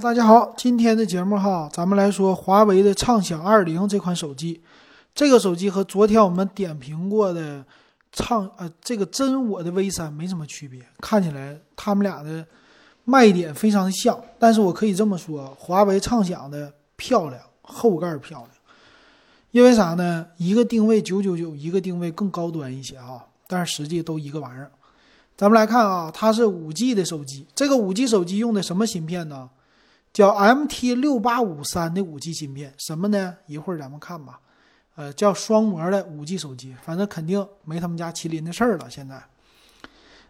大家好，今天的节目哈，咱们来说华为的畅享二零这款手机。这个手机和昨天我们点评过的畅呃这个真我的 V 三没什么区别，看起来他们俩的卖点非常的像。但是我可以这么说，华为畅享的漂亮，后盖漂亮。因为啥呢？一个定位九九九，一个定位更高端一些啊，但是实际都一个玩意儿。咱们来看啊，它是五 G 的手机。这个五 G 手机用的什么芯片呢？叫 MT 六八五三的五 G 芯片。什么呢？一会儿咱们看吧。呃，叫双模的五 G 手机，反正肯定没他们家麒麟的事儿了。现在，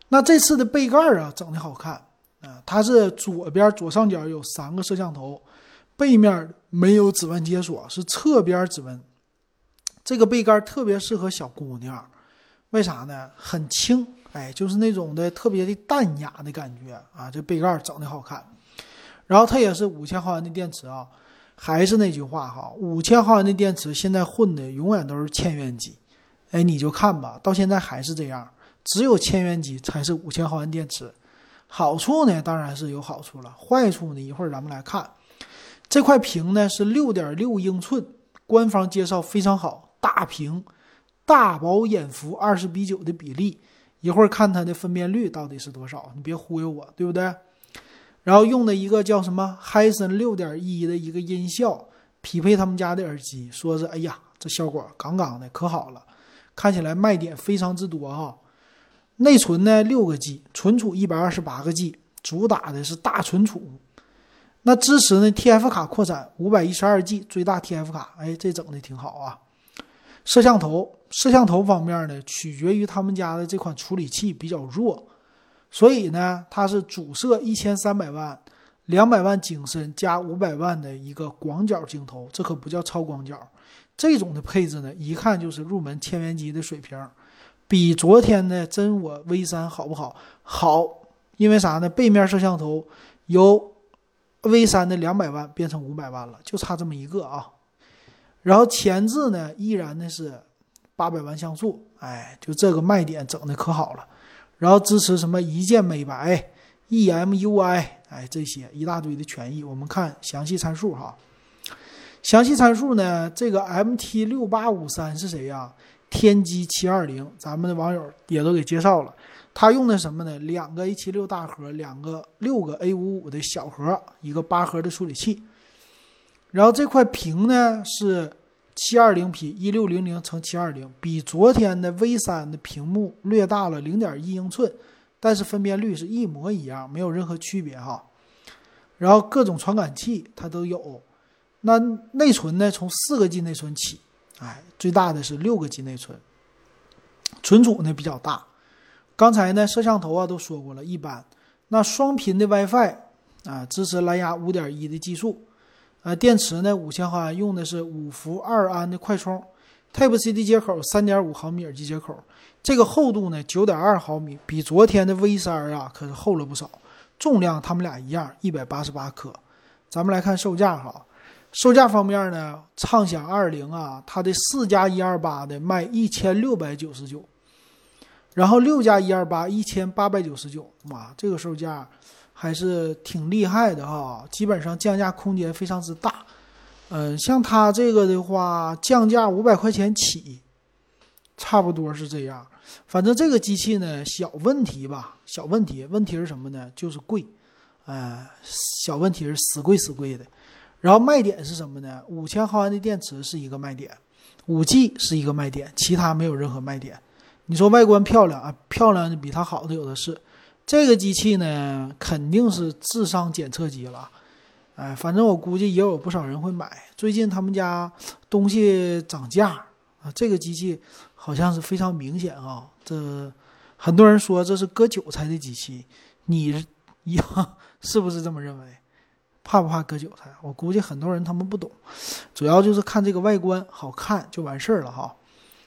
那这次的背盖啊，整的好看啊。它是左边左上角有三个摄像头，背面没有指纹解锁，是侧边指纹。这个背盖特别适合小姑娘，为啥呢？很轻。哎，就是那种的特别的淡雅的感觉啊！这背盖整的好看，然后它也是五千毫安的电池啊，还是那句话哈，五千毫安的电池现在混的永远都是千元机，哎，你就看吧，到现在还是这样，只有千元机才是五千毫安电池。好处呢，当然是有好处了，坏处呢，一会儿咱们来看。这块屏呢是六点六英寸，官方介绍非常好，大屏，大饱眼福，二十比九的比例。一会儿看它的分辨率到底是多少，你别忽悠我，对不对？然后用的一个叫什么 Hisense 六点一的一个音效，匹配他们家的耳机，说是哎呀，这效果杠杠的，可好了，看起来卖点非常之多哈。内存呢六个 G，存储一百二十八个 G，主打的是大存储。那支持呢 TF 卡扩展五百一十二 G 最大 TF 卡，哎，这整的挺好啊。摄像头，摄像头方面呢，取决于他们家的这款处理器比较弱，所以呢，它是主摄一千三百万，两百万景深加五百万的一个广角镜头，这可不叫超广角。这种的配置呢，一看就是入门千元机的水平，比昨天的真我 V 三好不好？好，因为啥呢？背面摄像头由 V 三的两百万变成五百万了，就差这么一个啊。然后前置呢，依然呢是八百万像素，哎，就这个卖点整的可好了。然后支持什么一键美白、EMUI，哎，这些一大堆的权益。我们看详细参数哈。详细参数呢，这个 MT 六八五三是谁呀？天玑七二零，咱们的网友也都给介绍了。它用的什么呢？两个 A 七六大核，两个六个 A 五五的小核，一个八核的处理器。然后这块屏呢是七二零 P 一六零零乘七二零，比昨天的 V 三的屏幕略大了零点一英寸，但是分辨率是一模一样，没有任何区别哈。然后各种传感器它都有，那内存呢从四个 G 内存起，哎，最大的是六个 G 内存，存储呢比较大。刚才呢摄像头啊都说过了一般，那双频的 WiFi 啊支持蓝牙五点一的技术。呃，电池呢，五千毫安，用的是五伏二安的快充，Type C 的接口，三点五毫米耳机接口，这个厚度呢，九点二毫米，比昨天的 V 三啊可是厚了不少。重量它们俩一样，一百八十八克。咱们来看售价哈，售价方面呢，畅享二零啊，它的四加一二八的卖一千六百九十九，然后六加一二八一千八百九十九，哇，这个售价。还是挺厉害的哈，基本上降价空间非常之大。嗯，像它这个的话，降价五百块钱起，差不多是这样。反正这个机器呢，小问题吧，小问题。问题是什么呢？就是贵。哎，小问题是死贵死贵的。然后卖点是什么呢？五千毫安的电池是一个卖点，五 G 是一个卖点，其他没有任何卖点。你说外观漂亮啊，漂亮的比它好的有的是。这个机器呢，肯定是智商检测机了，哎，反正我估计也有不少人会买。最近他们家东西涨价啊，这个机器好像是非常明显啊。这很多人说这是割韭菜的机器，你一 是不是这么认为？怕不怕割韭菜？我估计很多人他们不懂，主要就是看这个外观好看就完事儿了哈。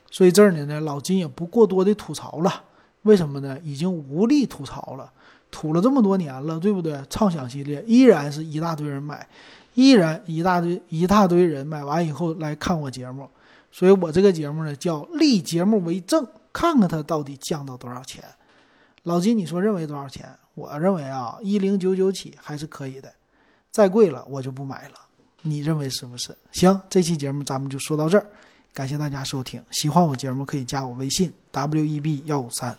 所以这儿呢，老金也不过多的吐槽了。为什么呢？已经无力吐槽了，吐了这么多年了，对不对？畅享系列依然是一大堆人买，依然一大堆一大堆人买完以后来看我节目，所以我这个节目呢叫立节目为证，看看它到底降到多少钱。老金，你说认为多少钱？我认为啊，一零九九起还是可以的。再贵了我就不买了。你认为是不是？行，这期节目咱们就说到这儿，感谢大家收听。喜欢我节目可以加我微信 w e b 幺五三。